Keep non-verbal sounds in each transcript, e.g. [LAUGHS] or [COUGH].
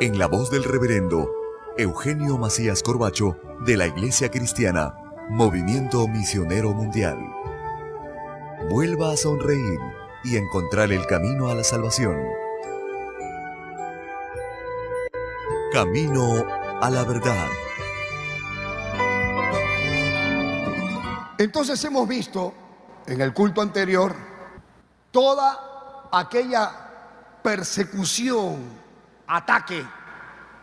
en la voz del reverendo Eugenio Macías Corbacho de la Iglesia Cristiana, Movimiento Misionero Mundial. Vuelva a sonreír y encontrar el camino a la salvación. Camino a la verdad. Entonces hemos visto en el culto anterior toda aquella persecución ataque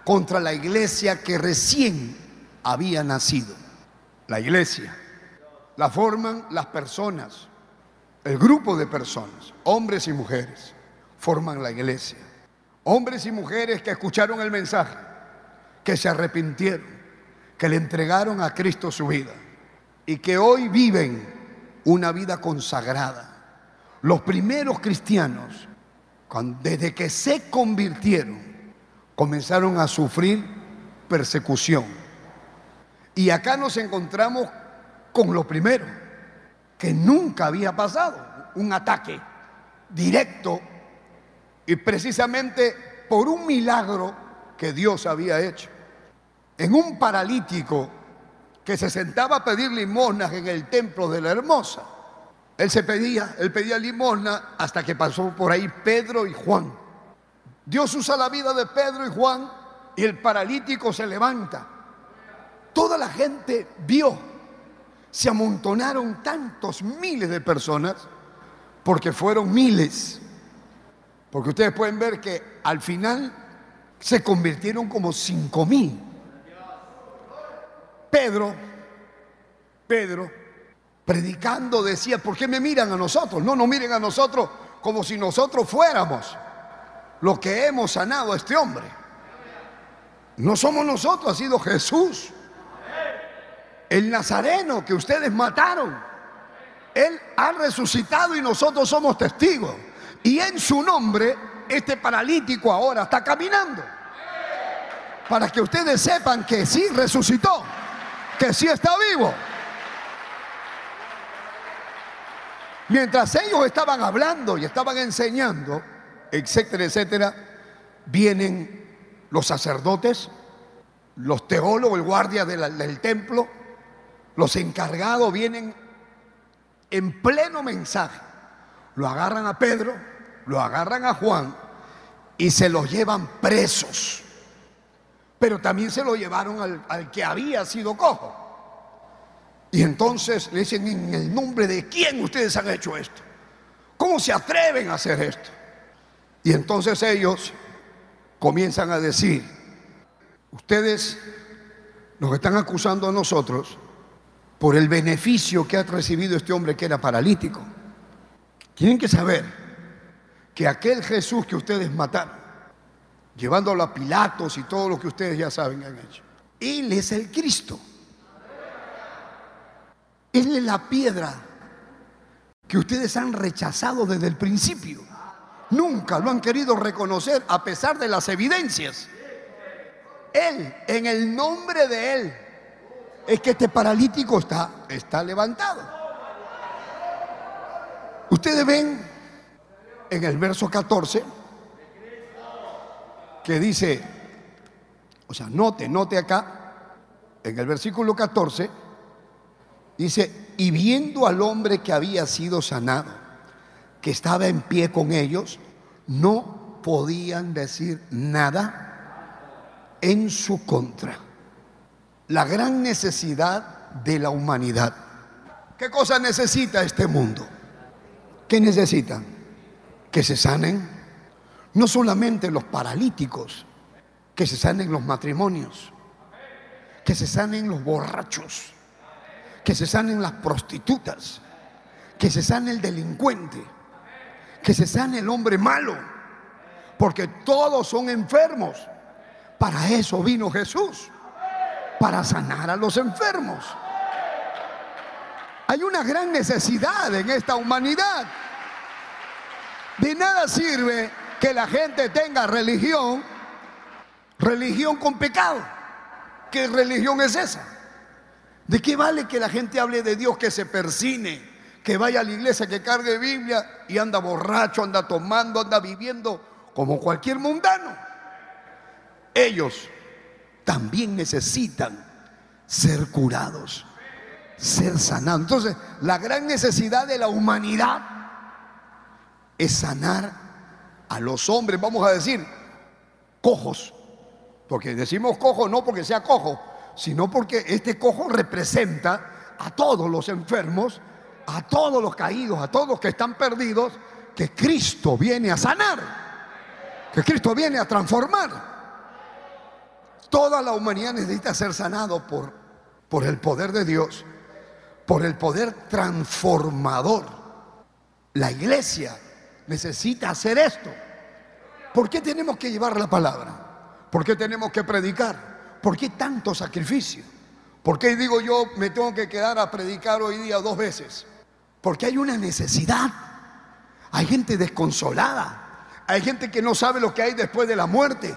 contra la iglesia que recién había nacido. La iglesia la forman las personas, el grupo de personas, hombres y mujeres, forman la iglesia. Hombres y mujeres que escucharon el mensaje, que se arrepintieron, que le entregaron a Cristo su vida y que hoy viven una vida consagrada. Los primeros cristianos, desde que se convirtieron, comenzaron a sufrir persecución. Y acá nos encontramos con lo primero, que nunca había pasado, un ataque directo y precisamente por un milagro que Dios había hecho. En un paralítico que se sentaba a pedir limosnas en el templo de la hermosa. Él se pedía, él pedía limosna hasta que pasó por ahí Pedro y Juan. Dios usa la vida de Pedro y Juan y el paralítico se levanta. Toda la gente vio, se amontonaron tantos miles de personas, porque fueron miles. Porque ustedes pueden ver que al final se convirtieron como cinco mil. Pedro, Pedro, predicando decía, ¿por qué me miran a nosotros? No nos miren a nosotros como si nosotros fuéramos lo que hemos sanado a este hombre. No somos nosotros, ha sido Jesús. El Nazareno que ustedes mataron. Él ha resucitado y nosotros somos testigos. Y en su nombre, este paralítico ahora está caminando. Para que ustedes sepan que sí resucitó, que sí está vivo. Mientras ellos estaban hablando y estaban enseñando, etcétera, etcétera, vienen los sacerdotes, los teólogos, el guardia del templo, los encargados vienen en pleno mensaje. Lo agarran a Pedro, lo agarran a Juan y se los llevan presos. Pero también se lo llevaron al, al que había sido cojo. Y entonces le dicen, ¿en el nombre de quién ustedes han hecho esto? ¿Cómo se atreven a hacer esto? Y entonces ellos comienzan a decir, ustedes nos están acusando a nosotros por el beneficio que ha recibido este hombre que era paralítico. Tienen que saber que aquel Jesús que ustedes mataron, llevándolo a Pilatos y todo lo que ustedes ya saben han hecho, Él es el Cristo. Él es la piedra que ustedes han rechazado desde el principio nunca lo han querido reconocer a pesar de las evidencias. Él, en el nombre de Él, es que este paralítico está, está levantado. Ustedes ven en el verso 14 que dice, o sea, note, note acá, en el versículo 14, dice, y viendo al hombre que había sido sanado, que estaba en pie con ellos, no podían decir nada en su contra. La gran necesidad de la humanidad. ¿Qué cosa necesita este mundo? ¿Qué necesitan? Que se sanen no solamente los paralíticos, que se sanen los matrimonios, que se sanen los borrachos, que se sanen las prostitutas, que se sane el delincuente, que se sane el hombre malo, porque todos son enfermos. Para eso vino Jesús, para sanar a los enfermos. Hay una gran necesidad en esta humanidad. De nada sirve que la gente tenga religión Religión con pecado. ¿Qué religión es esa? ¿De qué vale que la gente hable de Dios, que se persine, que vaya a la iglesia, que cargue Biblia y anda borracho, anda tomando, anda viviendo como cualquier mundano? Ellos también necesitan ser curados, ser sanados. Entonces, la gran necesidad de la humanidad es sanar a los hombres, vamos a decir, cojos, porque decimos cojo no porque sea cojo, sino porque este cojo representa a todos los enfermos, a todos los caídos, a todos los que están perdidos, que Cristo viene a sanar, que Cristo viene a transformar. Toda la humanidad necesita ser sanado por, por el poder de Dios, por el poder transformador. La iglesia necesita hacer esto. ¿Por qué tenemos que llevar la palabra? ¿Por qué tenemos que predicar? ¿Por qué tanto sacrificio? ¿Por qué digo yo me tengo que quedar a predicar hoy día dos veces? Porque hay una necesidad. Hay gente desconsolada. Hay gente que no sabe lo que hay después de la muerte.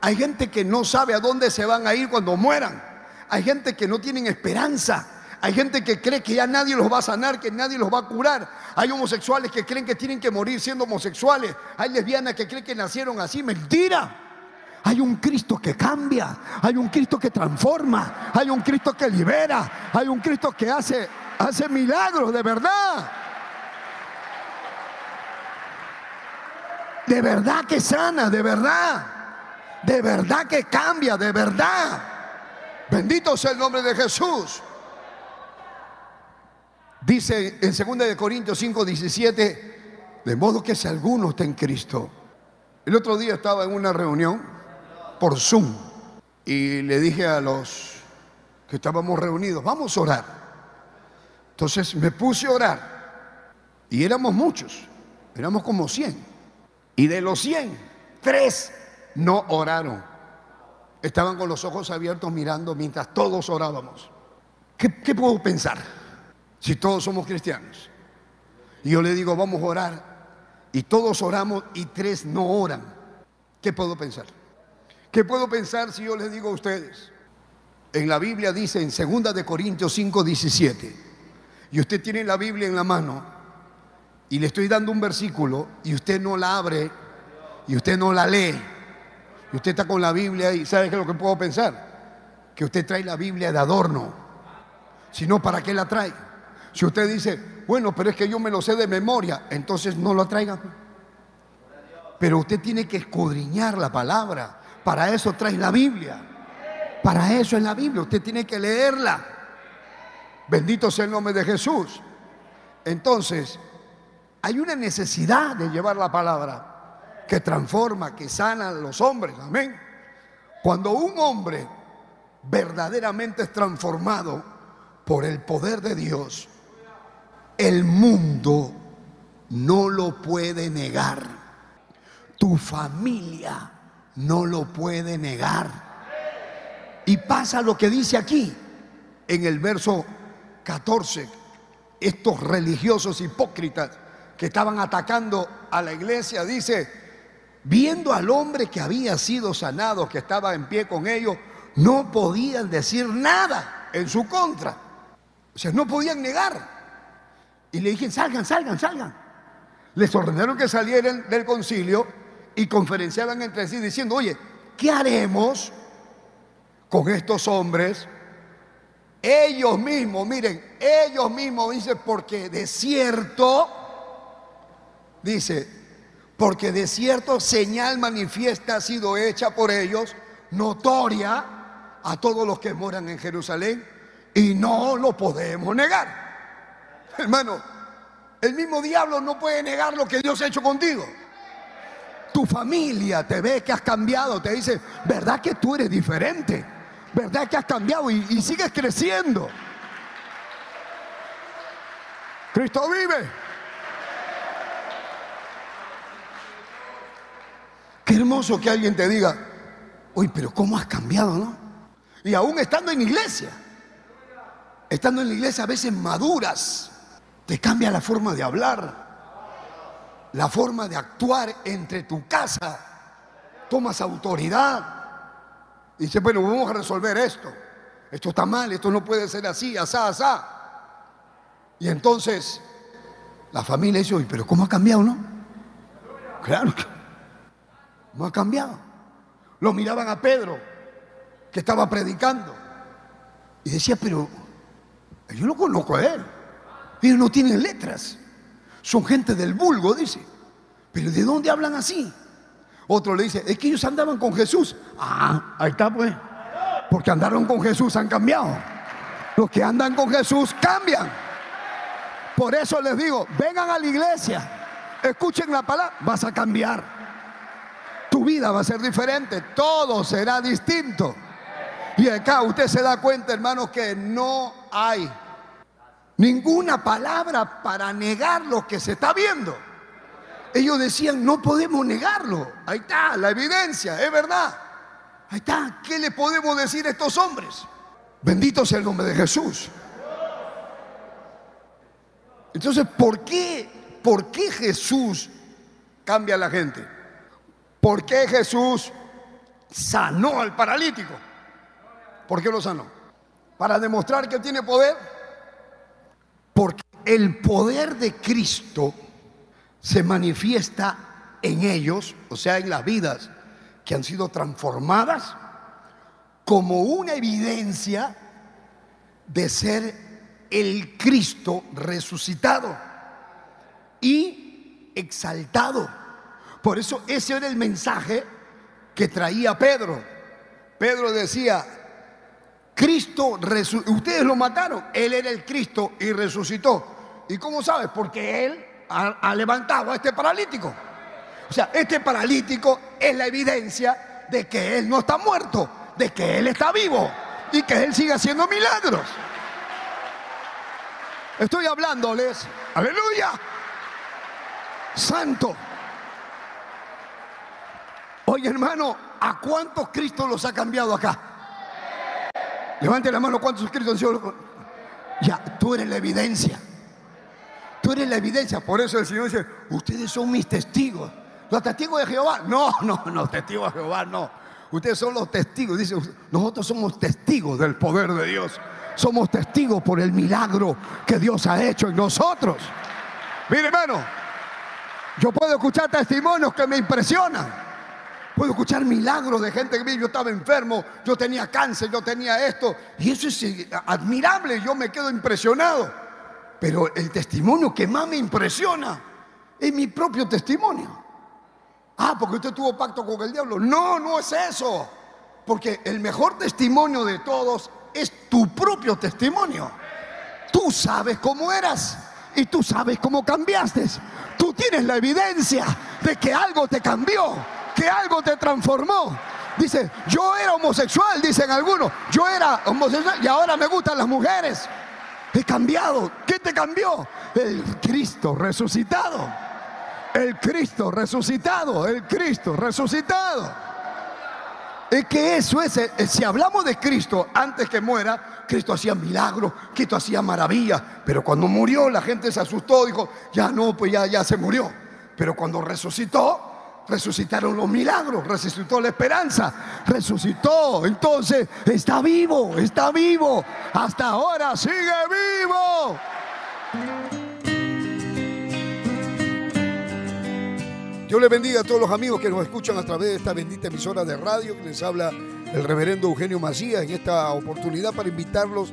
Hay gente que no sabe a dónde se van a ir cuando mueran. Hay gente que no tienen esperanza. Hay gente que cree que ya nadie los va a sanar, que nadie los va a curar. Hay homosexuales que creen que tienen que morir siendo homosexuales. Hay lesbianas que creen que nacieron así. Mentira. Hay un Cristo que cambia, hay un Cristo que transforma, hay un Cristo que libera, hay un Cristo que hace, hace milagros de verdad. De verdad que sana, de verdad. De verdad que cambia, de verdad. Bendito sea el nombre de Jesús. Dice en 2 de Corintios 5, 17, de modo que si alguno está en Cristo. El otro día estaba en una reunión por Zoom y le dije a los que estábamos reunidos, vamos a orar. Entonces me puse a orar y éramos muchos, éramos como 100. Y de los 100, tres no oraron. Estaban con los ojos abiertos mirando mientras todos orábamos. ¿Qué, puedo pensar si todos somos cristianos? Y yo le digo, vamos a orar. Y todos oramos y tres no oran. ¿Qué puedo pensar? ¿Qué puedo pensar si yo les digo a ustedes? En la Biblia dice en 2 de Corintios 5, 17, y usted tiene la Biblia en la mano, y le estoy dando un versículo, y usted no la abre, y usted no la lee, y usted está con la Biblia y ¿sabe qué es lo que puedo pensar? Que usted trae la Biblia de adorno. Si no, ¿para qué la trae? Si usted dice, bueno, pero es que yo me lo sé de memoria, entonces no lo traiga. Pero usted tiene que escudriñar la palabra. Para eso trae la Biblia. Para eso es la Biblia. Usted tiene que leerla. Bendito sea el nombre de Jesús. Entonces, hay una necesidad de llevar la palabra que transforma, que sana a los hombres. Amén. Cuando un hombre verdaderamente es transformado por el poder de Dios, el mundo no lo puede negar. Tu familia no lo puede negar. Y pasa lo que dice aquí, en el verso 14, estos religiosos hipócritas que estaban atacando a la iglesia, dice, viendo al hombre que había sido sanado, que estaba en pie con ellos, no podían decir nada. en su contra. O sea, no podían negar. Y le dije, salgan, salgan, salgan. Les ordenaron que salieran del concilio y conferenciaban entre sí diciendo, oye, ¿qué haremos con estos hombres? Ellos mismos, miren, ellos mismos dicen, porque de cierto, dice, porque de cierto señal manifiesta ha sido hecha por ellos, notoria a todos los que moran en Jerusalén, y no lo podemos negar. Hermano, el mismo diablo no puede negar lo que Dios ha hecho contigo. Tu familia te ve que has cambiado, te dice, ¿verdad que tú eres diferente? ¿Verdad que has cambiado y, sigues creciendo? Cristo vive. Qué hermoso que alguien te diga, uy, pero ¿cómo has cambiado, no? Y aún estando en iglesia, estando en la iglesia a veces maduras, te cambia la forma de hablar, la forma de actuar entre tu casa. Tomas autoridad. Y dices, bueno, vamos a resolver esto. Esto está mal, esto no puede ser así, asá, asá. Y entonces la familia dice, pero ¿cómo ha cambiado, no? Claro, ¿cómo ha cambiado? Lo miraban a Pedro, que estaba predicando. Y decía, pero yo no conozco a él. Ellos no tienen letras. Son gente del vulgo, dice. Pero ¿de dónde hablan así? Otro le dice, es que ellos andaban con Jesús. Ah, ahí está pues. Porque andaron con Jesús, han cambiado. Los que andan con Jesús cambian. Por eso les digo, vengan a la iglesia, escuchen la palabra, vas a cambiar. Tu vida va a ser diferente, todo será distinto. Y acá usted se da cuenta, hermanos, que no hay ninguna palabra para negar lo que se está viendo. Ellos decían, no podemos negarlo. Ahí está, la evidencia, es verdad. Ahí está, ¿qué le podemos decir a estos hombres? Bendito sea el nombre de Jesús. Entonces, ¿por qué, por qué Jesús cambia a la gente? ¿Por qué Jesús sanó al paralítico? ¿Por qué lo sanó? Para demostrar que tiene poder porque el poder de Cristo se manifiesta en ellos, o sea, en las vidas que han sido transformadas, como una evidencia de ser el Cristo resucitado y exaltado. Por eso ese era el mensaje que traía Pedro. Pedro decía, Cristo, ustedes lo mataron, Él era el Cristo y resucitó. ¿Y cómo sabes? Porque Él ha, levantado a este paralítico. O sea, este paralítico es la evidencia de que Él no está muerto, de que Él está vivo y que Él sigue haciendo milagros. Estoy hablándoles, aleluya, santo. Oye hermano, ¿a cuántos Cristo los ha cambiado acá? Levante la mano, ¿cuántos suscritos han sido? Ya, tú eres la evidencia. Tú eres la evidencia. Por eso el Señor dice, ustedes son mis testigos. ¿Los testigos de Jehová? No, [LAUGHS] no, no, testigos de Jehová no. Ustedes son los testigos. Dice, nosotros somos testigos del poder de Dios. Somos testigos por el milagro que Dios ha hecho en nosotros. Mire, hermano, yo puedo escuchar testimonios que me impresionan. Puedo escuchar milagros de gente que yo estaba enfermo, yo tenía cáncer, yo tenía esto. Y eso es admirable, yo me quedo impresionado. Pero el testimonio que más me impresiona es mi propio testimonio. Ah, porque usted tuvo pacto con el diablo. No, no es eso. Porque el mejor testimonio de todos es tu propio testimonio. Tú sabes cómo eras y tú sabes cómo cambiaste. Tú tienes la evidencia de que algo te cambió que algo te transformó. Dice, yo era homosexual, dicen algunos. Yo era homosexual y ahora me gustan las mujeres. He cambiado. ¿Qué te cambió? El Cristo resucitado. El Cristo resucitado. El Cristo resucitado. Es que eso es, eh, si hablamos de Cristo antes que muera, Cristo hacía milagros, Cristo hacía maravillas, pero cuando murió la gente se asustó, dijo, ya no, pues ya, ya se murió. Pero cuando resucitó, resucitaron los milagros, resucitó la esperanza, resucitó. Entonces está vivo, está vivo. Hasta ahora sigue vivo. Dios le bendiga a todos los amigos que nos escuchan a través de esta bendita emisora de radio que les habla el reverendo Eugenio Macías en esta oportunidad para invitarlos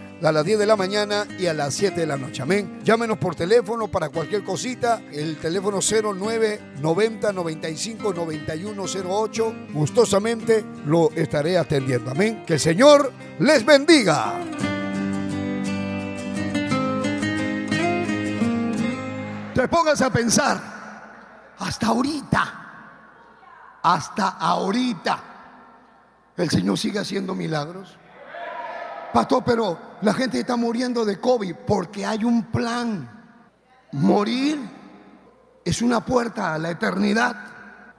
a las 10 de la mañana y a las 7 de la noche. Amén. Llámenos por teléfono para cualquier cosita. El teléfono 0990 95 9108. Gustosamente lo estaré atendiendo. Amén. Que el Señor les bendiga. Te pongas a pensar. Hasta ahorita. Hasta ahorita. El Señor sigue haciendo milagros. Pastor, pero la gente está muriendo de COVID porque hay un plan. Morir es una puerta a la eternidad.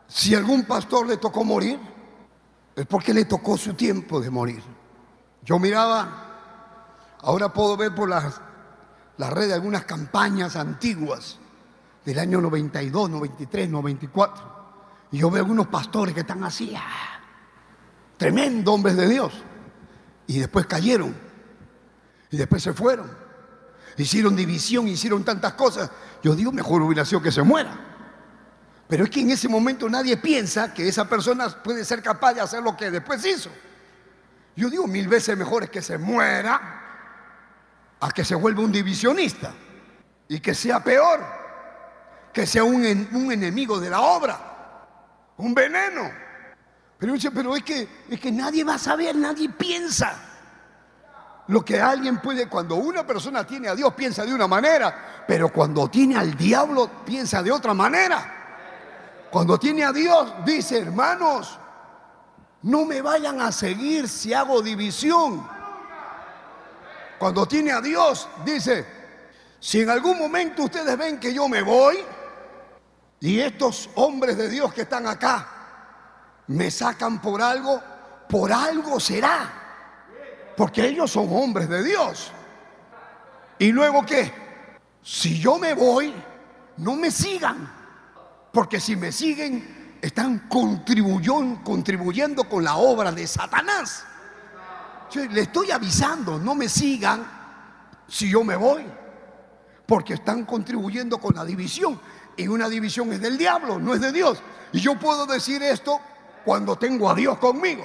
Si algún pastor le tocó morir, es porque le tocó su tiempo de morir. Yo miraba, ahora puedo ver por las, las redes algunas campañas antiguas del año 92, 93, 94. Y yo veo algunos pastores que están así, ah, tremendo hombres de Dios y después cayeron. Y después se fueron. Hicieron división, hicieron tantas cosas. Yo digo, mejor hubiera sido que se muera. Pero es que en ese momento nadie piensa que esa persona puede ser capaz de hacer lo que después hizo. Yo digo, mil veces mejor es que se muera a que se vuelva un divisionista. Y que sea peor, que sea un, un enemigo de la obra, un veneno. Pero pero es que, es que nadie va a saber, nadie piensa. Lo que alguien puede, cuando una persona tiene a Dios, piensa de una manera, pero cuando tiene al diablo, piensa de otra manera. Cuando tiene a Dios, dice, hermanos, no me vayan a seguir si hago división. Cuando tiene a Dios, dice, si en algún momento ustedes ven que yo me voy, y estos hombres de Dios que están acá, me sacan por algo, por algo será. Porque ellos son hombres de Dios. ¿Y luego qué? Si yo me voy, no me sigan. Porque si me siguen, están contribuyendo, contribuyendo con la obra de Satanás. Yo le estoy avisando, no me sigan si yo me voy. Porque están contribuyendo con la división. Y una división es del diablo, no es de Dios. Y yo puedo decir esto cuando tengo a Dios conmigo.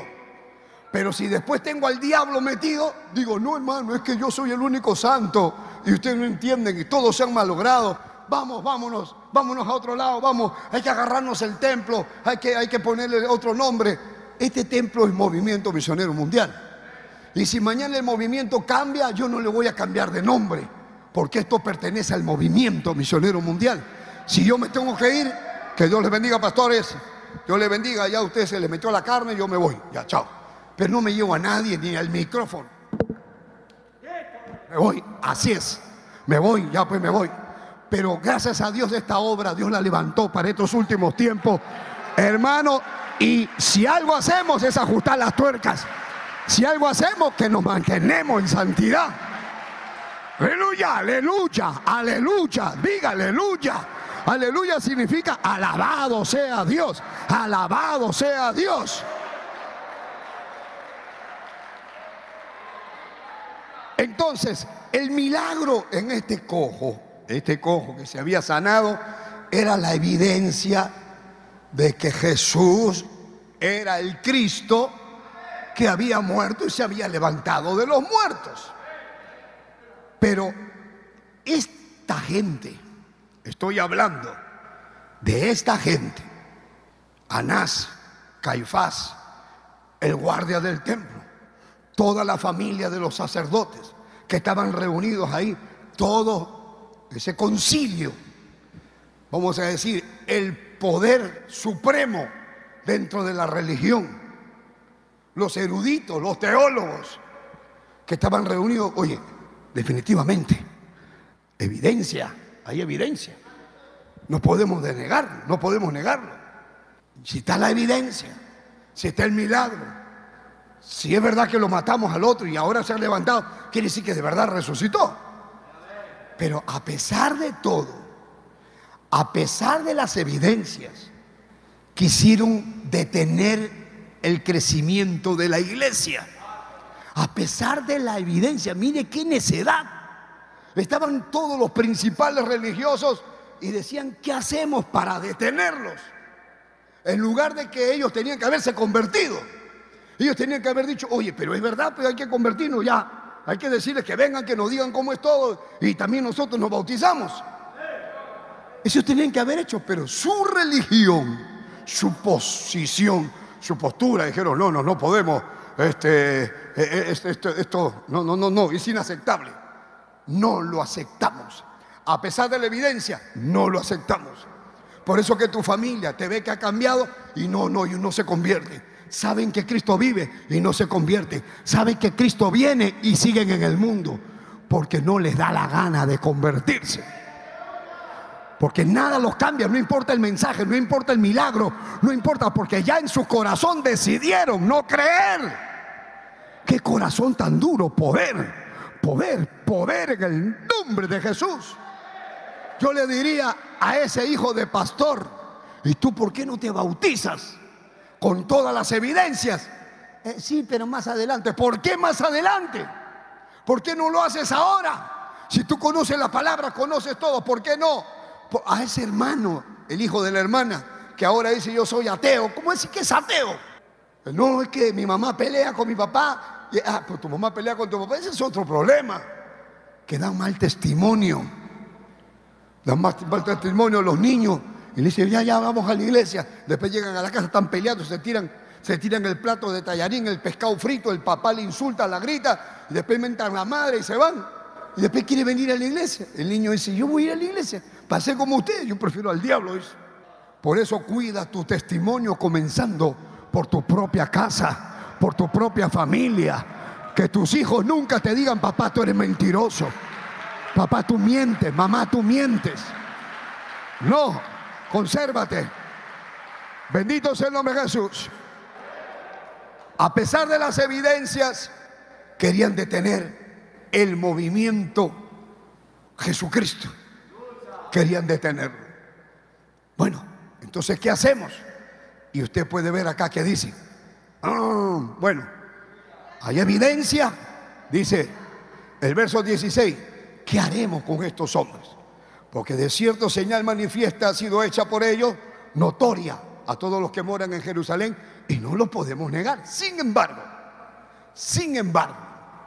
Pero si después tengo al diablo metido, digo, no hermano, es que yo soy el único santo y ustedes no entienden que todos se han malogrado. Vamos, vámonos, vámonos a otro lado, vamos, hay que agarrarnos el templo, hay que, hay que ponerle otro nombre. Este templo es movimiento misionero mundial. Y si mañana el movimiento cambia, yo no le voy a cambiar de nombre, porque esto pertenece al movimiento misionero mundial. Si yo me tengo que ir, que Dios les bendiga, pastores. Dios le bendiga, ya usted se le metió la carne, yo me voy, ya, chao. Pero no me llevo a nadie ni al micrófono. Me voy, así es. Me voy, ya pues me voy. Pero gracias a Dios esta obra, Dios la levantó para estos últimos tiempos. Hermano, y si algo hacemos es ajustar las tuercas. Si algo hacemos, que nos mantenemos en santidad. Aleluya, aleluya, aleluya, diga aleluya. Aleluya significa alabado sea Dios, alabado sea Dios. Entonces, el milagro en este cojo, este cojo que se había sanado, era la evidencia de que Jesús era el Cristo que había muerto y se había levantado de los muertos. Pero esta gente Estoy hablando de esta gente. Anás, Caifás, el guardia del templo, toda la familia de los sacerdotes que estaban reunidos ahí, todo ese concilio, vamos a decir, el poder supremo dentro de la religión, los eruditos, los teólogos que estaban reunidos, oye, definitivamente, evidencia hay evidencia. No podemos denegar, no podemos negarlo. Si está la evidencia, si está el milagro, si es verdad que lo matamos al otro y ahora se ha levantado, quiere decir que de verdad resucitó. Pero a pesar de todo, a pesar de las evidencias, quisieron detener el crecimiento de la iglesia. A pesar de la evidencia, mire qué necedad. Estaban todos los principales religiosos y decían, ¿qué hacemos para detenerlos? En lugar de que ellos tenían que haberse convertido. Ellos tenían que haber dicho, oye, pero es verdad, pero hay que convertirnos ya. Hay que decirles que vengan, que nos digan cómo es todo y también nosotros nos bautizamos. Eso tenían que haber hecho, pero su religión, su posición, su postura, dijeron, no, no, no podemos, este, eh, eh, este, esto, esto, no, no, no, no, es inaceptable. No lo aceptamos. A pesar de la evidencia, no lo aceptamos. Por eso que tu familia te ve que ha cambiado y no, no, y no se convierte. Saben que Cristo vive y no se convierte. Saben que Cristo viene y siguen en el mundo porque no les da la gana de convertirse. Porque nada los cambia, no importa el mensaje, no importa el milagro, no importa, porque ya en su corazón decidieron no creer. Qué corazón tan duro, poder, poder, poder en el nombre de Jesús. Yo le diría a ese hijo de pastor, ¿y tú por qué no te bautizas? Con todas las evidencias. Eh, sí, pero más adelante. ¿Por qué más adelante? ¿Por qué no lo haces ahora? Si tú conoces la palabra, conoces todo, ¿por qué no? a ese hermano, el hijo de la hermana, que ahora dice yo soy ateo. ¿Cómo decir que es ateo? No, es que mi mamá pelea con mi papá. Ah, pues tu mamá pelea con tu papá. Ese es otro problema. Que dan mal testimonio. Dan mal, testimonio los niños. Y le dicen, ya, ya, vamos a la iglesia. Después llegan a la casa, están peleando, se tiran, se tiran el plato de tallarín, el pescado frito, el papá le insulta, la grita, después mentan la madre y se van. Y después quiere venir a la iglesia. El niño dice, yo voy a ir a la iglesia. Pasé como usted, yo prefiero al diablo. Por eso cuida tu testimonio comenzando por tu propia casa, por tu propia familia. Que tus hijos nunca te digan, papá, tú eres mentiroso. Papá, tú mientes. Mamá, tú mientes. No, consérvate. Bendito sea el nombre de Jesús. A pesar de las evidencias, querían detener el movimiento Jesucristo. Querían detenerlo. Bueno, entonces, ¿qué hacemos? Y usted puede ver acá que dice, ah, bueno, hay evidencia, dice el verso 16, ¿qué haremos con estos hombres? Porque de cierto señal manifiesta ha sido hecha por ellos, notoria a todos los que moran en Jerusalén, y no lo podemos negar. Sin embargo, sin embargo,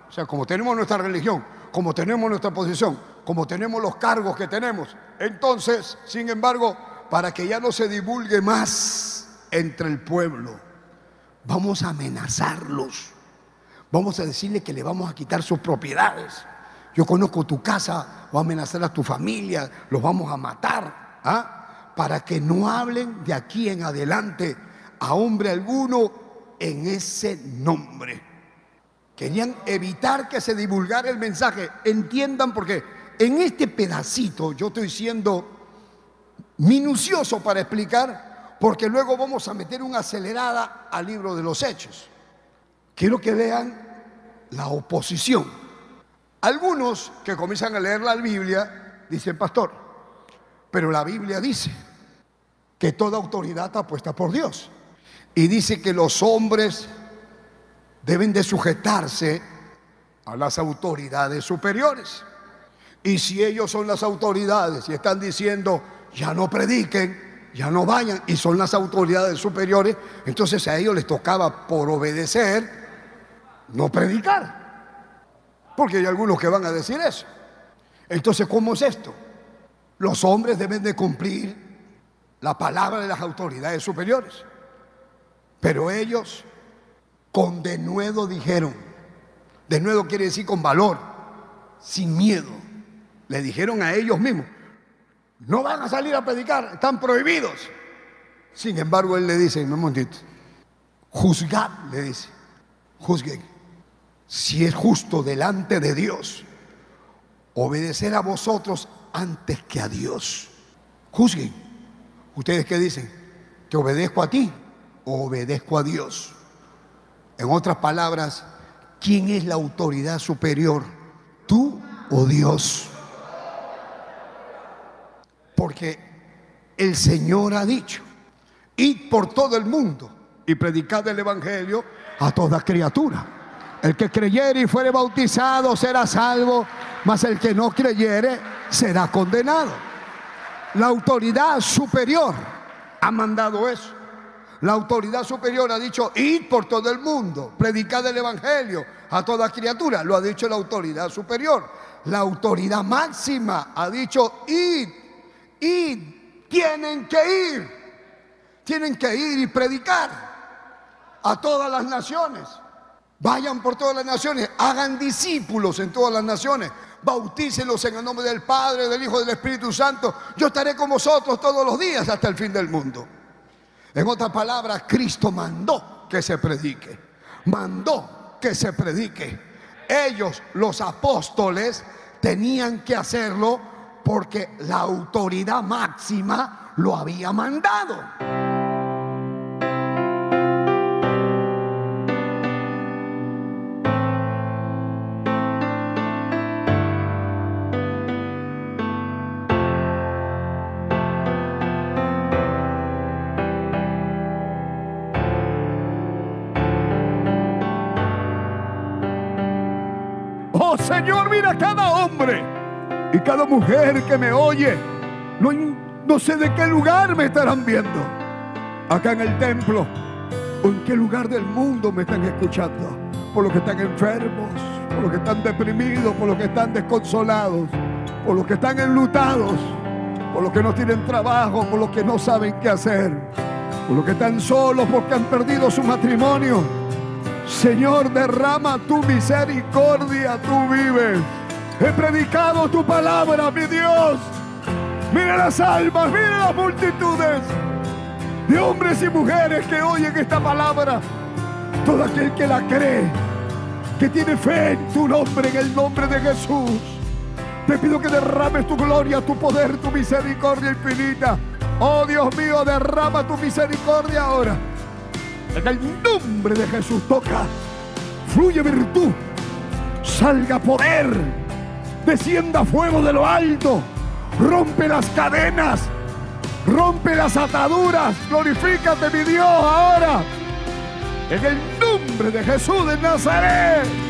o sea, como tenemos nuestra religión, como tenemos nuestra posición, como tenemos los cargos que tenemos, entonces, sin embargo, para que ya no se divulgue más entre el pueblo, vamos a amenazarlos. Vamos a decirle que le vamos a quitar sus propiedades. Yo conozco tu casa, voy a amenazar a tu familia, los vamos a matar. ¿ah? Para que no hablen de aquí en adelante a hombre alguno en ese nombre. Querían evitar que se divulgara el mensaje. Entiendan porque en este pedacito yo estoy siendo minucioso para explicar, porque luego vamos a meter una acelerada al libro de los hechos. Quiero que vean la oposición. Algunos que comienzan a leer la Biblia dicen, pastor, pero la Biblia dice que toda autoridad está puesta por Dios. Y dice que los hombres deben de sujetarse a las autoridades superiores. Y si ellos son las autoridades y están diciendo, ya no prediquen, ya no vayan, y son las autoridades superiores, entonces a ellos les tocaba por obedecer no predicar. Porque hay algunos que van a decir eso. Entonces, ¿cómo es esto? Los hombres deben de cumplir la palabra de las autoridades superiores. Pero ellos con denuedo dijeron. Denuedo quiere decir con valor, sin miedo. Le dijeron a ellos mismos, no van a salir a predicar, están prohibidos. Sin embargo, él le dice, un momentito, juzgad, le dice, juzguen. Si es justo delante de Dios, obedecer a vosotros antes que a Dios. Juzguen. ¿Ustedes qué dicen? ¿Te obedezco a ti o obedezco a Dios? En otras palabras, ¿quién es la autoridad superior? ¿Tú o Dios? Porque el Señor ha dicho, id por todo el mundo y predicad el Evangelio a toda criatura. El que creyere y fuere bautizado será salvo, mas el que no creyere será condenado. La autoridad superior ha mandado eso. La autoridad superior ha dicho, id por todo el mundo, predicad el Evangelio a toda criatura. Lo ha dicho la autoridad superior. La autoridad máxima ha dicho, id, id, tienen que ir. Tienen que ir y predicar a todas las naciones. Vayan por todas las naciones, hagan discípulos en todas las naciones, bautícenlos en el nombre del Padre, del Hijo y del Espíritu Santo. Yo estaré con vosotros todos los días hasta el fin del mundo. En otras palabras, Cristo mandó que se predique, mandó que se predique. Ellos, los apóstoles, tenían que hacerlo porque la autoridad máxima lo había mandado. Señor, mira cada hombre y cada mujer que me oye. No, sé de qué lugar me estarán viendo. Acá en el templo o en qué lugar del mundo me están escuchando. Por los que están enfermos, por los que están deprimidos, por los que están desconsolados, por los que están enlutados, por los que no tienen trabajo, por los que no saben qué hacer, por los que están solos porque han perdido su matrimonio Señor, derrama tu misericordia, tú vives. He predicado tu palabra, mi Dios. Mira las almas, mira las multitudes de hombres y mujeres que oyen esta palabra. Todo aquel que la cree, que tiene fe en tu nombre, en el nombre de Jesús. Te pido que derrames tu gloria, tu poder, tu misericordia infinita. Oh Dios mío, derrama tu misericordia ahora en el nombre de Jesús toca. Fluye virtud. Salga poder. Descienda fuego de lo alto. Rompe las cadenas. Rompe las ataduras. Glorifícate mi Dios ahora. En el nombre de Jesús de Nazaret.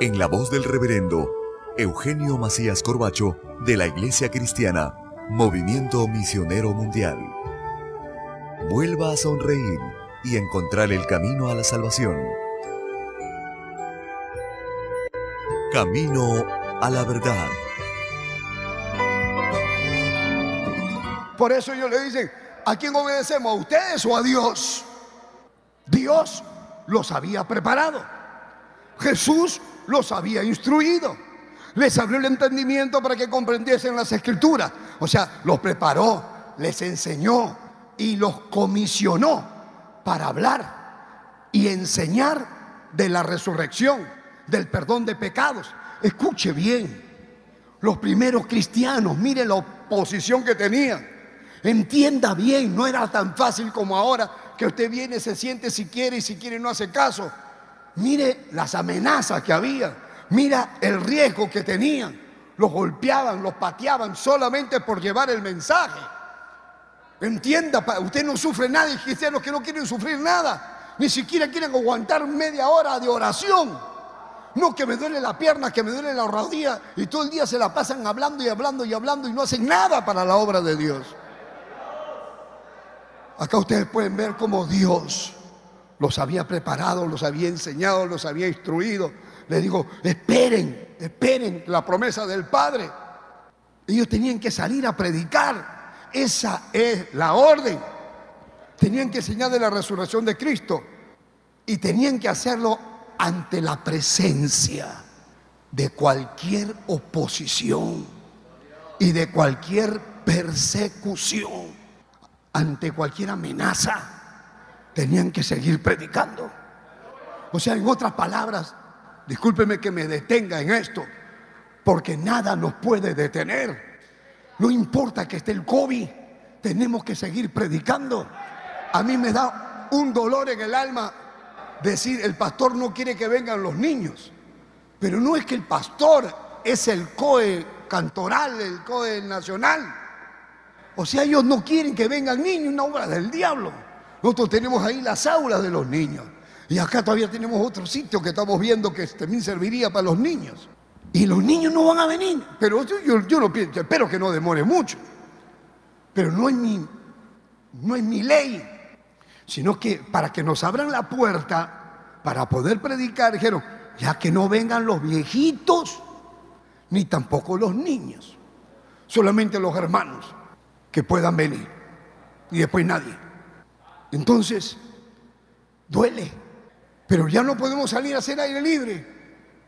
en la voz del reverendo Eugenio Macías Corbacho de la Iglesia Cristiana, Movimiento Misionero Mundial. Vuelva a sonreír y encontrar el camino a la salvación. Camino a la verdad. Por eso ellos le dicen, ¿a quién obedecemos? ¿A ustedes o a Dios? Dios los había preparado. Jesús los había instruido. Les abrió el entendimiento para que comprendiesen las escrituras. O sea, los preparó, les enseñó y los comisionó para hablar y enseñar de la resurrección, del perdón de pecados. Escuche bien, los primeros cristianos, mire la oposición que tenían. Entienda bien, no era tan fácil como ahora que usted viene, se siente si quiere y si quiere no hace caso. Mire las amenazas que había. Mira el riesgo que tenían. Los golpeaban, los pateaban solamente por llevar el mensaje. Entienda, usted no sufre nada y cristianos que no quieren sufrir nada. Ni siquiera quieren aguantar media hora de oración. No que me duele la pierna, que me duele la rodilla y todo el día se la pasan hablando y hablando y hablando y no hacen nada para la obra de Dios. Acá ustedes pueden ver cómo Dios los había preparado, los había enseñado, los había instruido. Le digo, esperen, esperen la promesa del Padre. Ellos tenían que salir a predicar. Esa es la orden. Tenían que enseñar de la resurrección de Cristo. Y tenían que hacerlo ante la presencia de cualquier oposición y de cualquier persecución, ante cualquier amenaza tenían que seguir predicando. O sea, en otras palabras, discúlpeme que me detenga en esto, porque nada nos puede detener. No importa que esté el COVID, tenemos que seguir predicando. A mí me da un dolor en el alma decir, el pastor no quiere que vengan los niños. Pero no es que el pastor es el COE cantoral, el COE nacional. O sea, ellos no quieren que vengan niños, una obra del diablo. Nosotros tenemos ahí las aulas de los niños. Y acá todavía tenemos otro sitio que estamos viendo que también serviría para los niños. Y los niños no van a venir. Pero yo, yo, no pienso, espero que no demore mucho. Pero no es mi, no es mi ley. Sino que para que nos abran la puerta para poder predicar, dijeron, ya que no vengan los viejitos, ni tampoco los niños. Solamente los hermanos que puedan venir. Y después nadie. Entonces, duele. Pero ya no podemos salir a hacer aire libre.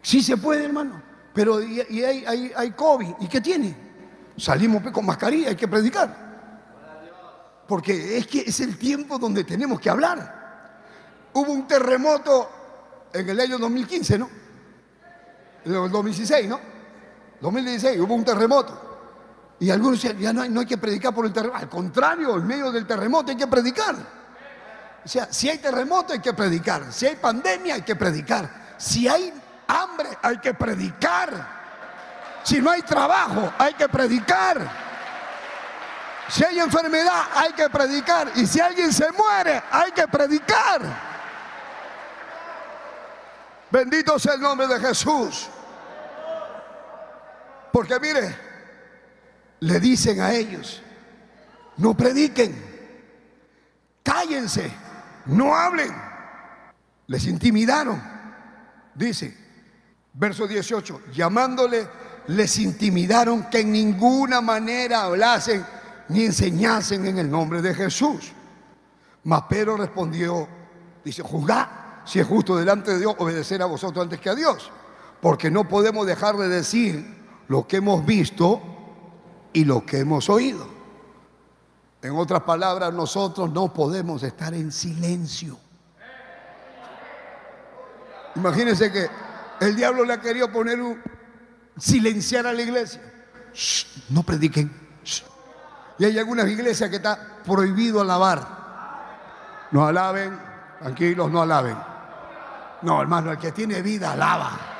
Sí se puede, hermano. Pero y, hay, hay, COVID. ¿Y qué tiene? Salimos con mascarilla, hay que predicar. Porque es que es el tiempo donde tenemos que hablar. Hubo un terremoto en el año 2015, ¿no? En el 2016, ¿no? 2016 hubo un terremoto. Y algunos decían, ya no hay, no hay que predicar por el terremoto. Al contrario, en medio del terremoto hay que predicar. O sea, si hay terremoto hay que predicar, si hay pandemia hay que predicar, si hay hambre hay que predicar, si no hay trabajo hay que predicar. Si hay enfermedad, hay que predicar. Y si alguien se muere, hay que predicar. Bendito sea el nombre de Jesús. Porque mire, le dicen a ellos, no prediquen, cállense, no hablen. Les intimidaron, dice, verso 18, llamándole, les intimidaron que en ninguna manera hablasen ni enseñasen en el nombre de Jesús. Mas Pedro respondió, dice, juzgad si es justo delante de Dios obedecer a vosotros antes que a Dios, porque no podemos dejar de decir lo que hemos visto y lo que hemos oído. En otras palabras, nosotros no podemos estar en silencio. Imagínense que el diablo le ha querido poner un silenciar a la iglesia. no prediquen. Y hay algunas iglesias que está prohibido alabar. No alaben, tranquilos, no alaben. No, hermano, el que tiene vida alaba.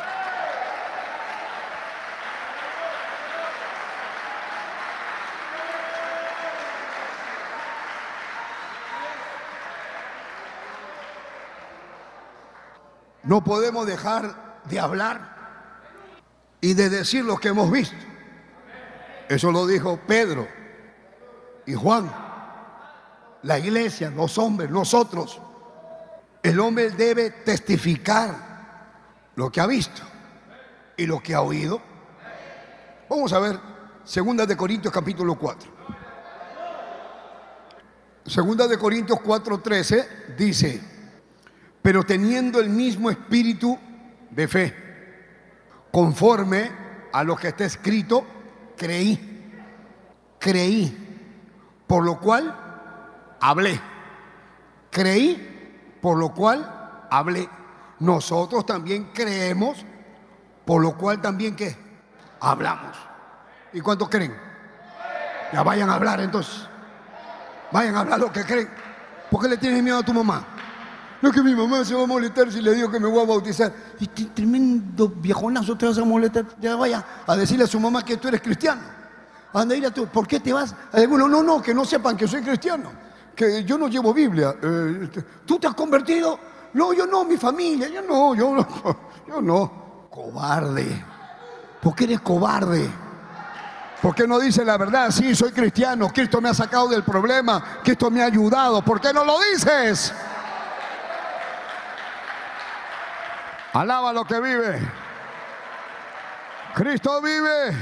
No podemos dejar de hablar y de decir lo que hemos visto. Eso lo dijo Pedro y Juan. La iglesia, los hombres, nosotros. El hombre debe testificar lo que ha visto y lo que ha oído. Vamos a ver, segunda de Corintios capítulo 4. Segunda de Corintios 4:13 dice, pero teniendo el mismo espíritu de fe, conforme a lo que está escrito, creí, creí, por lo cual hablé, creí, por lo cual hablé. Nosotros también creemos, por lo cual también que hablamos. ¿Y cuántos creen? Ya vayan a hablar entonces. Vayan a hablar lo que creen. ¿Por qué le tienes miedo a tu mamá? No es que mi mamá se va a molestar si le digo que me voy a bautizar. Y tremendo viejonazo te vas a molestar. Ya vaya a decirle a su mamá que tú eres cristiano. Anda, ir a tú. ¿Por qué te vas? Algunos, no, no, que no sepan que soy cristiano. Que yo no llevo Biblia. Eh, este, ¿Tú te has convertido? No, yo no, mi familia. Yo no, yo no. [LAUGHS] Yo no. Cobarde. ¿Por qué eres cobarde? ¿Por qué no dice la verdad? Sí, soy cristiano. Cristo me ha sacado del problema. Cristo me ha ayudado. ¿Por qué no lo dices? Alaba lo que vive. Cristo vive.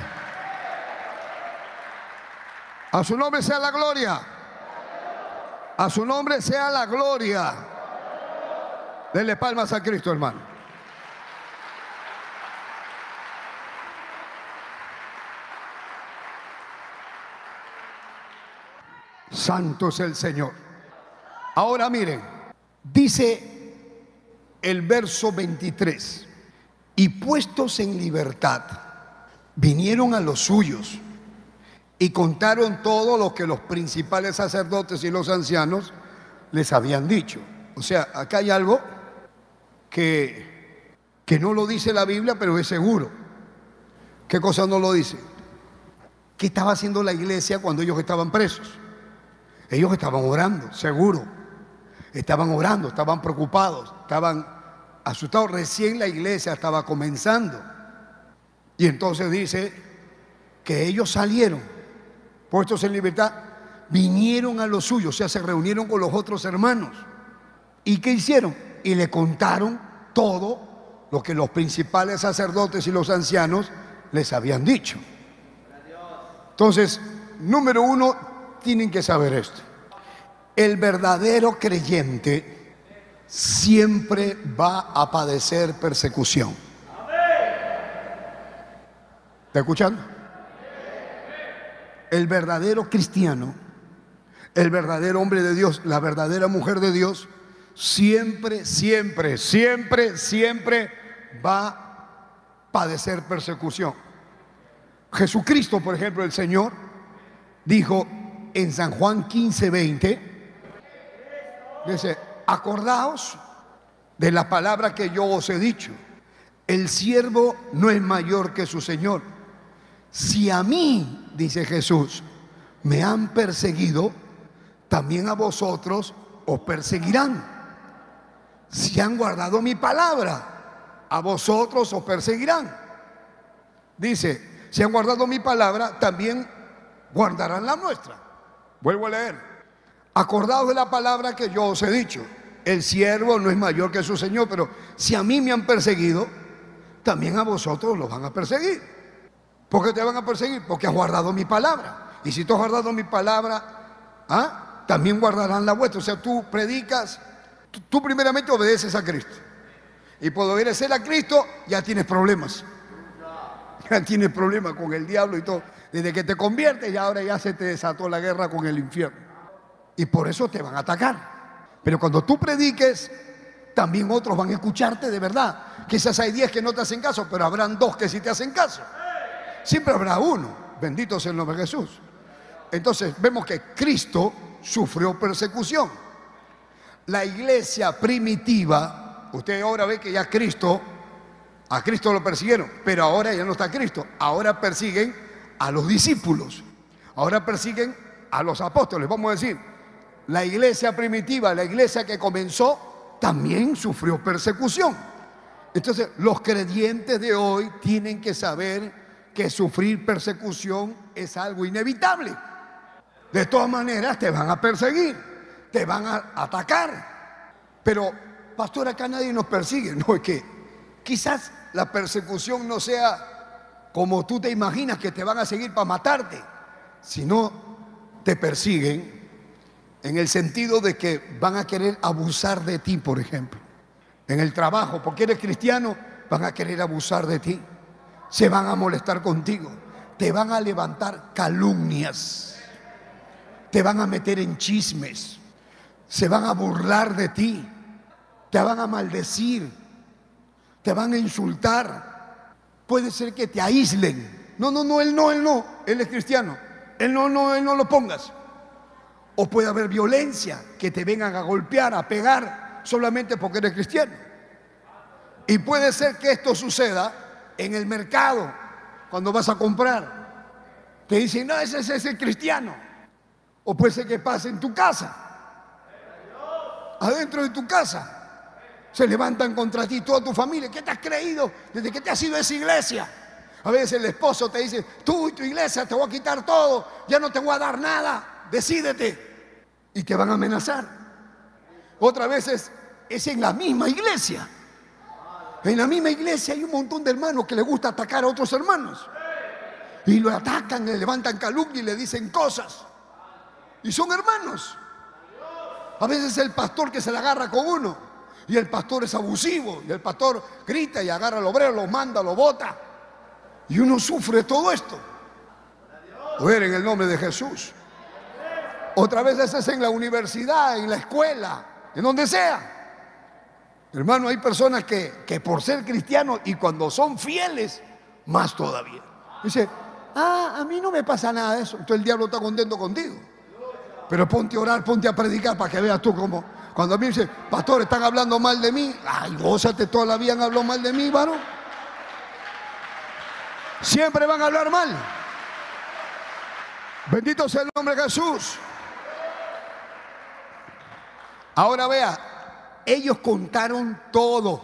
A su nombre sea la gloria. A su nombre sea la gloria. Denle palmas a Cristo, hermano. Santo es el Señor. Ahora miren, dice el verso 23. Y puestos en libertad, vinieron a los suyos y contaron todo lo que los principales sacerdotes y los ancianos les habían dicho. O sea, acá hay algo que, que no lo dice la Biblia, pero es seguro. ¿Qué cosa no lo dice? ¿Qué estaba haciendo la iglesia cuando ellos estaban presos? Ellos estaban orando, seguro. Estaban orando, estaban preocupados, estaban asustado. Recién la iglesia estaba comenzando. Y entonces dice que ellos salieron, puestos en libertad, vinieron a los suyos, o sea, se reunieron con los otros hermanos. ¿Y qué hicieron? Y le contaron todo lo que los principales sacerdotes y los ancianos les habían dicho. Entonces, número uno, tienen que saber esto. El verdadero creyente siempre va a padecer persecución. ¿Está escuchando? El verdadero cristiano, el verdadero hombre de Dios, la verdadera mujer de Dios, siempre, siempre, siempre, siempre va a padecer persecución. Jesucristo, por ejemplo, el Señor, dijo en San Juan 15, 20, dice, acordaos de la palabra que yo os he dicho. El siervo no es mayor que su Señor. Si a mí, dice Jesús, me han perseguido, también a vosotros os perseguirán. Si han guardado mi palabra, a vosotros os perseguirán. Dice, si han guardado mi palabra, también guardarán la nuestra. Vuelvo a leer. Acordaos de la palabra que yo os he dicho. El siervo no es mayor que su Señor, pero si a mí me han perseguido, también a vosotros los van a perseguir. ¿Por qué te van a perseguir? Porque has guardado mi palabra. Y si tú has guardado mi palabra, ¿ah? también guardarán la vuestra. O sea, tú predicas, tú, primeramente obedeces a Cristo. Y por obedecer a Cristo ya tienes problemas. Ya tienes problemas con el diablo y todo. Desde que te conviertes y ahora ya se te desató la guerra con el infierno. Y por eso te van a atacar. Pero cuando tú prediques, también otros van a escucharte de verdad. Quizás hay diez que no te hacen caso, pero habrán dos que sí te hacen caso. Siempre habrá uno. Bendito sea el nombre de Jesús. Entonces vemos que Cristo sufrió persecución. La iglesia primitiva, usted ahora ve que ya Cristo, a Cristo lo persiguieron, pero ahora ya no está Cristo. Ahora persiguen a los discípulos. Ahora persiguen a los apóstoles. Vamos a decir, la iglesia primitiva, la iglesia que comenzó, también sufrió persecución. Entonces, los creyentes de hoy tienen que saber que sufrir persecución es algo inevitable. De todas maneras, te van a perseguir, te van a atacar. Pero, pastor, acá nadie nos persigue. No, es que quizás la persecución no sea como tú te imaginas que te van a seguir para matarte, sino te persiguen en el sentido de que van a querer abusar de ti, por ejemplo. En el trabajo, porque eres cristiano, van a querer abusar de ti. Se van a molestar contigo. Te van a levantar calumnias. Te van a meter en chismes. Se van a burlar de ti. Te van a maldecir. Te van a insultar. Puede ser que te aíslen. No, no, no, él no, él no. Él es cristiano. Él no, no, él no lo pongas. O puede haber violencia, que te vengan a golpear, a pegar, solamente porque eres cristiano. Y puede ser que esto suceda en el mercado, cuando vas a comprar. Te dicen, no, ese, es el cristiano. O puede ser que pase en tu casa, adentro de tu casa. Se levantan contra ti, toda tu familia. ¿Qué te has creído desde que te has ido esa iglesia? A veces el esposo te dice, tú y tu iglesia te voy a quitar todo, ya no te voy a dar nada decídete. Y te van a amenazar. Otra vez es, en la misma iglesia. En la misma iglesia hay un montón de hermanos que les gusta atacar a otros hermanos. Y lo atacan, le levantan calumnia y le dicen cosas. Y son hermanos. A veces el pastor que se la agarra con uno. Y el pastor es abusivo. Y el pastor grita y agarra al obrero, lo manda, lo bota. Y uno sufre todo esto. Ver en el nombre de Jesús. Otra vez es en la universidad, en la escuela, en donde sea. Hermano, hay personas que, que por ser cristianos y cuando son fieles, más todavía. Dice, ah, a mí no me pasa nada de eso. Entonces el diablo está contento contigo. Pero ponte a orar, ponte a predicar para que veas tú cómo. Cuando a mí dice, pastor, están hablando mal de mí. Ay, gózate, toda la vida han hablado mal de mí, varón. Siempre van a hablar mal. Bendito sea el nombre de Jesús. Ahora vea, ellos contaron todo.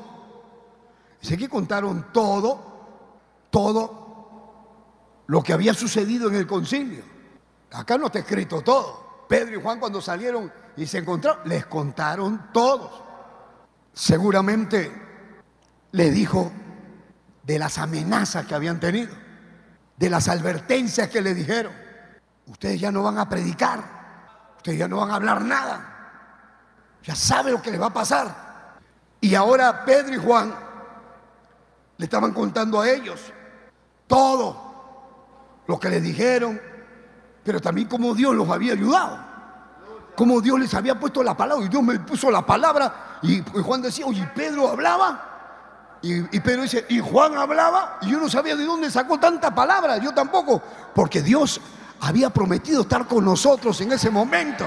Dice que contaron todo, todo lo que había sucedido en el concilio. Acá no está escrito todo. Pedro y Juan cuando salieron y se encontraron, les contaron todos. Seguramente le dijo de las amenazas que habían tenido, de las advertencias que le dijeron. Ustedes ya no van a predicar, ustedes ya no van a hablar nada ya sabe lo que le va a pasar. Y ahora Pedro y Juan le estaban contando a ellos todo lo que le dijeron, pero también cómo Dios los había ayudado, cómo Dios les había puesto la palabra, y Dios me puso la palabra, y, Juan decía, oye, Pedro hablaba, y, y, Pedro dice, y Juan hablaba, y yo no sabía de dónde sacó tanta palabra, yo tampoco, porque Dios había prometido estar con nosotros en ese momento.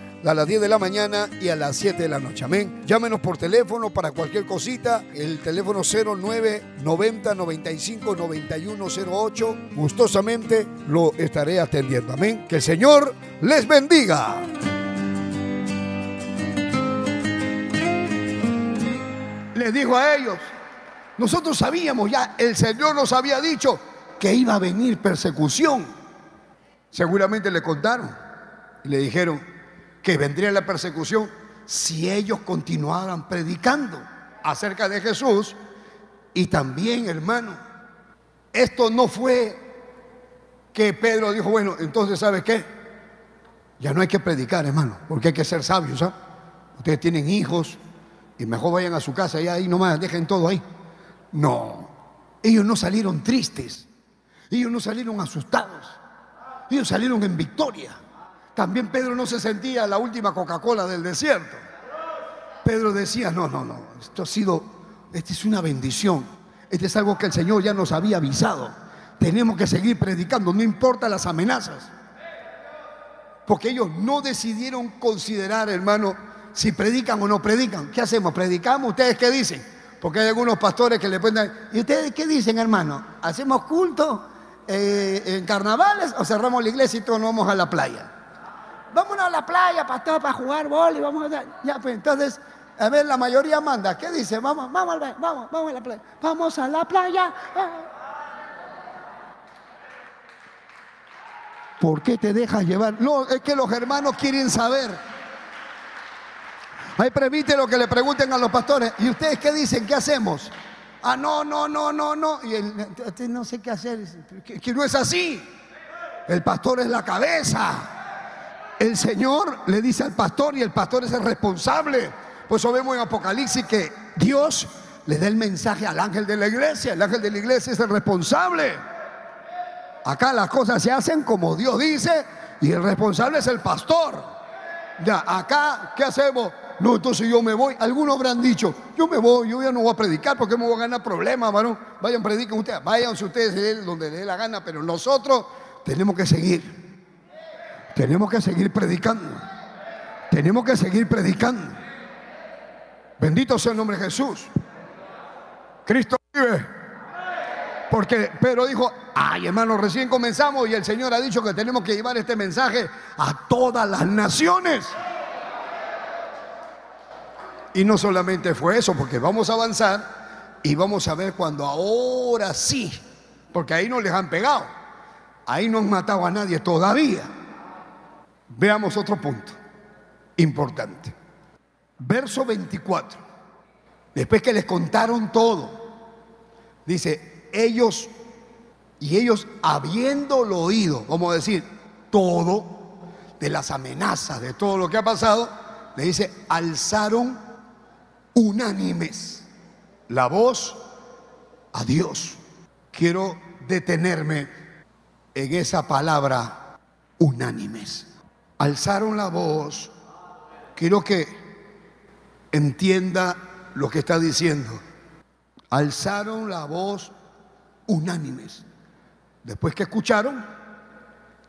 a las 10 de la mañana y a las 7 de la noche. Amén. Llámenos por teléfono para cualquier cosita. El teléfono 0990 95 9108. Gustosamente lo estaré atendiendo. Amén. Que el Señor les bendiga. Les dijo a ellos, nosotros sabíamos ya, el Señor nos había dicho que iba a venir persecución. Seguramente le contaron y le dijeron, que vendría la persecución si ellos continuaran predicando acerca de Jesús. Y también, hermano, esto no fue que Pedro dijo, bueno, entonces, ¿sabe qué? Ya no hay que predicar, hermano, porque hay que ser sabios, ¿ah? Ustedes tienen hijos y mejor vayan a su casa y ahí nomás, dejen todo ahí. No, ellos no salieron tristes, ellos no salieron asustados, ellos salieron en victoria. También Pedro no se sentía la última Coca-Cola del desierto. Pedro decía, no, no, no, esto ha sido, esta es una bendición. Este es algo que el Señor ya nos había avisado. Tenemos que seguir predicando, no importa las amenazas. Porque ellos no decidieron considerar, hermano, si predican o no predican. ¿Qué hacemos? ¿Predicamos? ¿Ustedes qué dicen? Porque hay algunos pastores que le pueden ¿y ustedes qué dicen, hermano? ¿Hacemos culto eh, en carnavales o cerramos la iglesia y todos nos vamos a la playa? Vámonos a la playa, pastor, para jugar y vamos a... Ya, pues entonces, a ver, la mayoría manda. ¿Qué dice? Vamos, vamos, vamos, vamos a la playa. Vamos a la playa. ¿Por qué te dejas llevar? No, es que los hermanos quieren saber. Ahí permite lo que le pregunten a los pastores. ¿Y ustedes qué dicen? ¿Qué hacemos? Ah, no, no, no, no, no. Y el, no sé qué hacer. que no es así. El pastor es la cabeza. El Señor le dice al pastor y el pastor es el responsable. Pues eso vemos en Apocalipsis que Dios le da el mensaje al ángel de la iglesia. El ángel de la iglesia es el responsable. Acá las cosas se hacen como Dios dice y el responsable es el pastor. Ya, acá, ¿qué hacemos? No, entonces yo me voy. Algunos habrán dicho, yo me voy, yo ya no voy a predicar porque me voy a ganar problemas, varón. Vayan, prediquen ustedes, váyanse ustedes donde les dé la gana, pero nosotros tenemos que seguir. Tenemos que seguir predicando. Tenemos que seguir predicando. Bendito sea el nombre de Jesús. Cristo vive. Porque Pedro dijo, ay hermano, recién comenzamos y el Señor ha dicho que tenemos que llevar este mensaje a todas las naciones. Y no solamente fue eso, porque vamos a avanzar y vamos a ver cuando ahora sí, porque ahí no les han pegado, ahí no han matado a nadie todavía. Veamos otro punto importante. Verso 24. Después que les contaron todo, dice, ellos y ellos habiéndolo oído, como decir, todo de las amenazas, de todo lo que ha pasado, le dice, alzaron unánimes la voz a Dios. Quiero detenerme en esa palabra unánimes alzaron la voz. Quiero que entienda lo que está diciendo. Alzaron la voz unánimes. Después que escucharon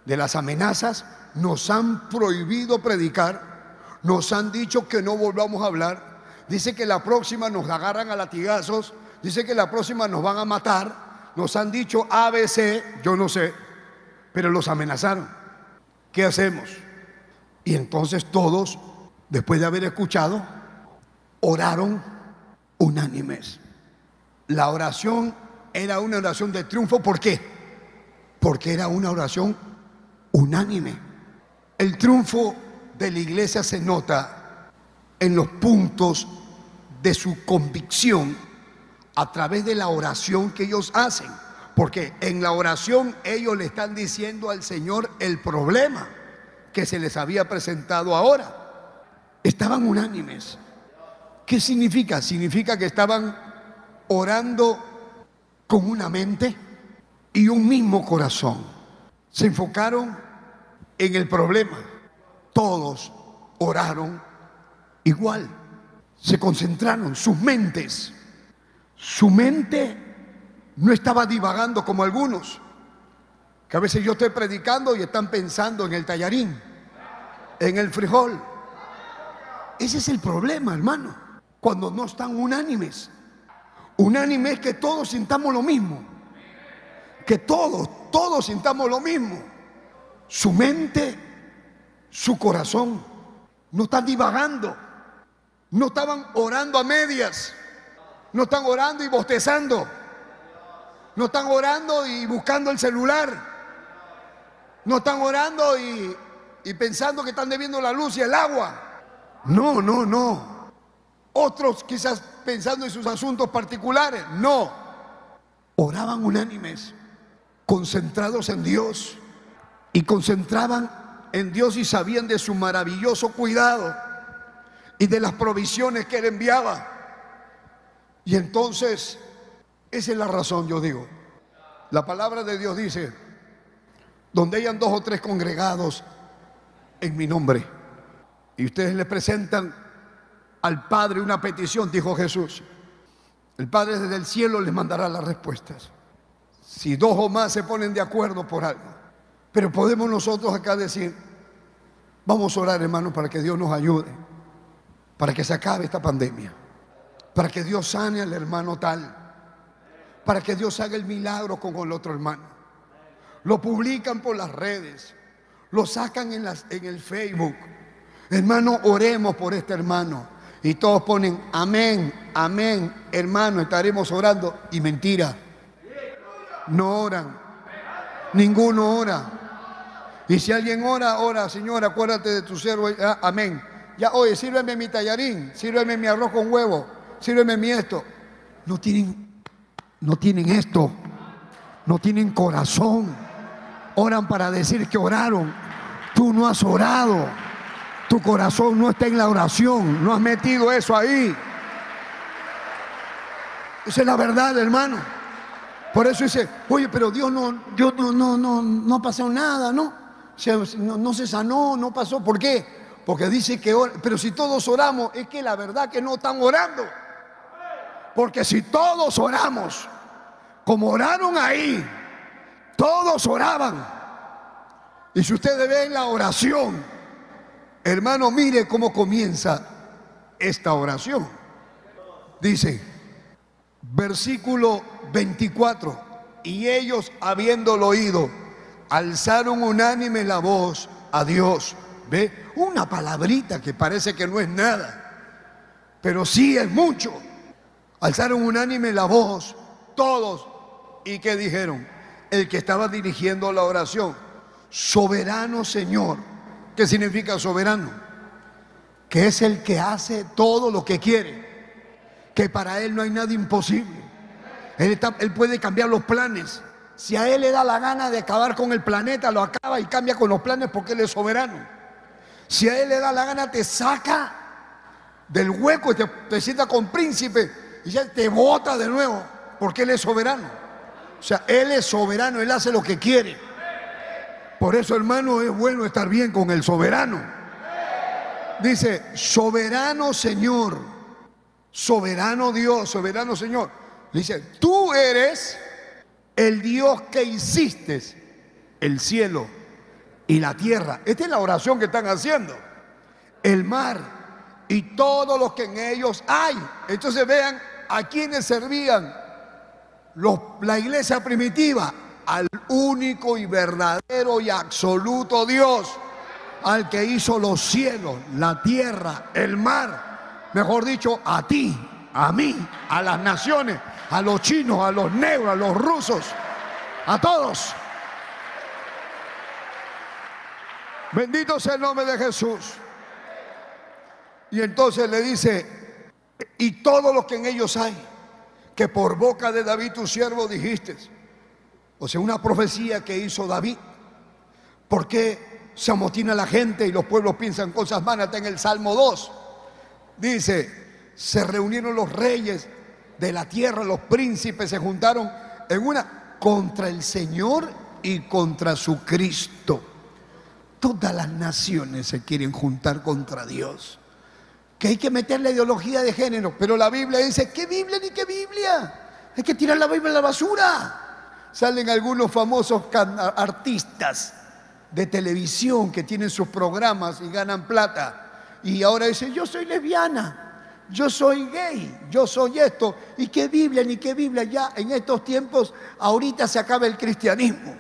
de las amenazas, nos han prohibido predicar, nos han dicho que no volvamos a hablar. Dice que la próxima nos agarran a latigazos, dice que la próxima nos van a matar. Nos han dicho ABC, yo no sé, pero los amenazaron. ¿Qué hacemos? Y entonces todos, después de haber escuchado, oraron unánimes. La oración era una oración de triunfo. ¿Por qué? Porque era una oración unánime. El triunfo de la iglesia se nota en los puntos de su convicción a través de la oración que ellos hacen. Porque en la oración ellos le están diciendo al Señor el problema que se les había presentado ahora. Estaban unánimes. ¿Qué significa? Significa que estaban orando con una mente y un mismo corazón. Se enfocaron en el problema todos oraron igual. Se concentraron sus mentes. Su mente no estaba divagando como algunos, que a veces yo estoy predicando y están pensando en el tallarín, en el frijol. Ese es el problema, hermano, cuando no están unánimes. Unánime es que todos sintamos lo mismo, que todos, todos sintamos lo mismo. Su mente, su corazón, no están divagando, no estaban orando a medias, no están orando y bostezando, no están orando y buscando el celular, no están orando y, y pensando que están debiendo la luz y el agua. No, no, no. Otros quizás pensando en sus asuntos particulares. No. Oraban unánimes, concentrados en Dios y concentraban en Dios y sabían de su maravilloso cuidado y de las provisiones que Él enviaba. Y entonces, esa es la razón, yo digo. La palabra de Dios dice, donde hayan dos o tres congregados en mi nombre, y ustedes le presentan al Padre una petición, dijo Jesús, el Padre desde el cielo les mandará las respuestas. Si dos o más se ponen de acuerdo por algo. Pero podemos nosotros acá decir, vamos a orar hermanos para que Dios nos ayude, para que se acabe esta pandemia, para que Dios sane al hermano tal, para que Dios haga el milagro con el otro hermano. Lo publican por las redes, lo sacan en, el Facebook. Hermano, oremos por este hermano. Y todos ponen amén, amén, hermano, estaremos orando. Y mentira. No oran. Ninguno ora. Y si alguien ora, ora, Señor, acuérdate de tu siervo. Ah, amén. Ya, oye, sírveme mi tallarín, sírveme mi arroz con huevo, sírveme mi esto. No tienen, no tienen esto. No tienen corazón. Oran para decir que oraron. Tú no has orado. Tu corazón no está en la oración, no has metido eso ahí. Esa es la verdad, hermano. Por eso dice, oye, pero Dios no, Dios no, no, no, no pasó nada, ¿no? no, no se sanó, no pasó. ¿Por qué? Porque dice que, pero si todos oramos, es que la verdad que no están orando. Porque si todos oramos, como oraron ahí, todos oraban. Y si ustedes ven la oración, Hermano, mire cómo comienza esta oración. Dice, versículo 24, y ellos habiéndolo oído, alzaron unánime la voz a Dios. ¿Ve? Una palabrita que parece que no es nada, pero sí es mucho. Alzaron unánime la voz, todos, y que dijeron, el que estaba dirigiendo la oración, soberano Señor ¿Qué significa soberano? Que es el que hace todo lo que quiere. Que para él no hay nada imposible. Él, puede cambiar los planes. Si a él le da la gana de acabar con el planeta, lo acaba y cambia con los planes porque él es soberano. Si a él le da la gana, te saca del hueco y te, te sienta con príncipe y ya te bota de nuevo porque él es soberano. O sea, él es soberano, él hace lo que quiere. Por eso, hermano, es bueno estar bien con el soberano. Dice, soberano Señor, soberano Dios, soberano Señor. Dice, tú eres el Dios que hiciste el cielo y la tierra. Esta es la oración que están haciendo. El mar y todos los que en ellos hay. Entonces vean a quienes servían la iglesia primitiva, al único y verdadero y absoluto Dios, al que hizo los cielos, la tierra, el mar, mejor dicho, a ti, a mí, a las naciones, a los chinos, a los negros, a los rusos, a todos. Bendito sea el nombre de Jesús. Y entonces le dice, y todo lo que en ellos hay, que por boca de David tu siervo dijiste, o sea, una profecía que hizo David. ¿Por qué se amotina la gente y los pueblos piensan cosas vanas? Está en el Salmo 2. Dice, se reunieron los reyes de la tierra, los príncipes se juntaron en una contra el Señor y contra su Cristo. todas las naciones se quieren juntar contra Dios. Que hay que meter la ideología de género, pero la Biblia dice, ¿qué Biblia ni qué Biblia? Hay que tirar la Biblia a la basura. Salen algunos famosos artistas de televisión que tienen sus programas y ganan plata. Y ahora dicen, yo soy lesbiana, yo soy gay, yo soy esto. ¿Y qué Biblia ni qué Biblia? Ya en estos tiempos, ahorita se acaba el cristianismo.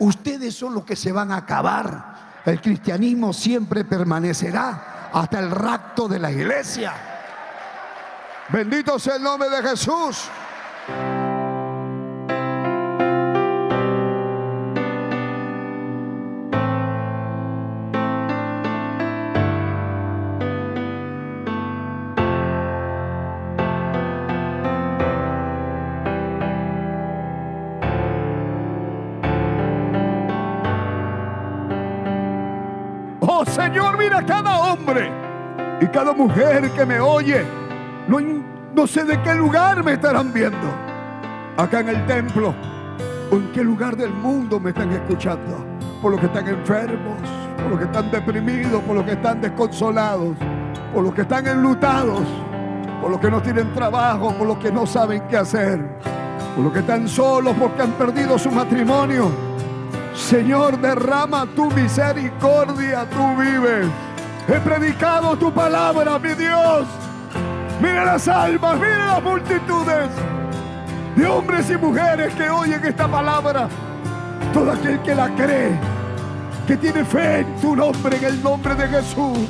Ustedes son los que se van a acabar. El cristianismo siempre permanecerá hasta el rapto de la iglesia. Bendito sea el nombre de Jesús. Señor, mira cada hombre y cada mujer que me oye. No, no sé de qué lugar me estarán viendo. Acá en el templo o en qué lugar del mundo me están escuchando. Por los que están enfermos, por los que están deprimidos, por los que están desconsolados, por los que están enlutados, por los que no tienen trabajo, por los que no saben qué hacer, por los que están solos porque han perdido su matrimonio Señor, derrama tu misericordia, tú vives. He predicado tu palabra, mi Dios. Mira las almas, mira las multitudes de hombres y mujeres que oyen esta palabra. Todo aquel que la cree, que tiene fe en tu nombre, en el nombre de Jesús.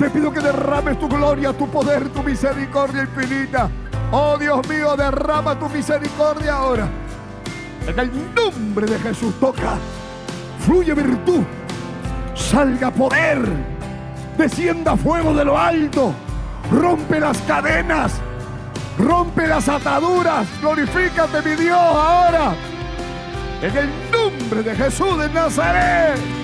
Te pido que derrames tu gloria, tu poder, tu misericordia infinita. Oh Dios mío, derrama tu misericordia ahora en el nombre de Jesús toca. Fluye virtud. Salga poder. Descienda fuego de lo alto. Rompe las cadenas. Rompe las ataduras. Glorifícate mi Dios ahora. En el nombre de Jesús de Nazaret.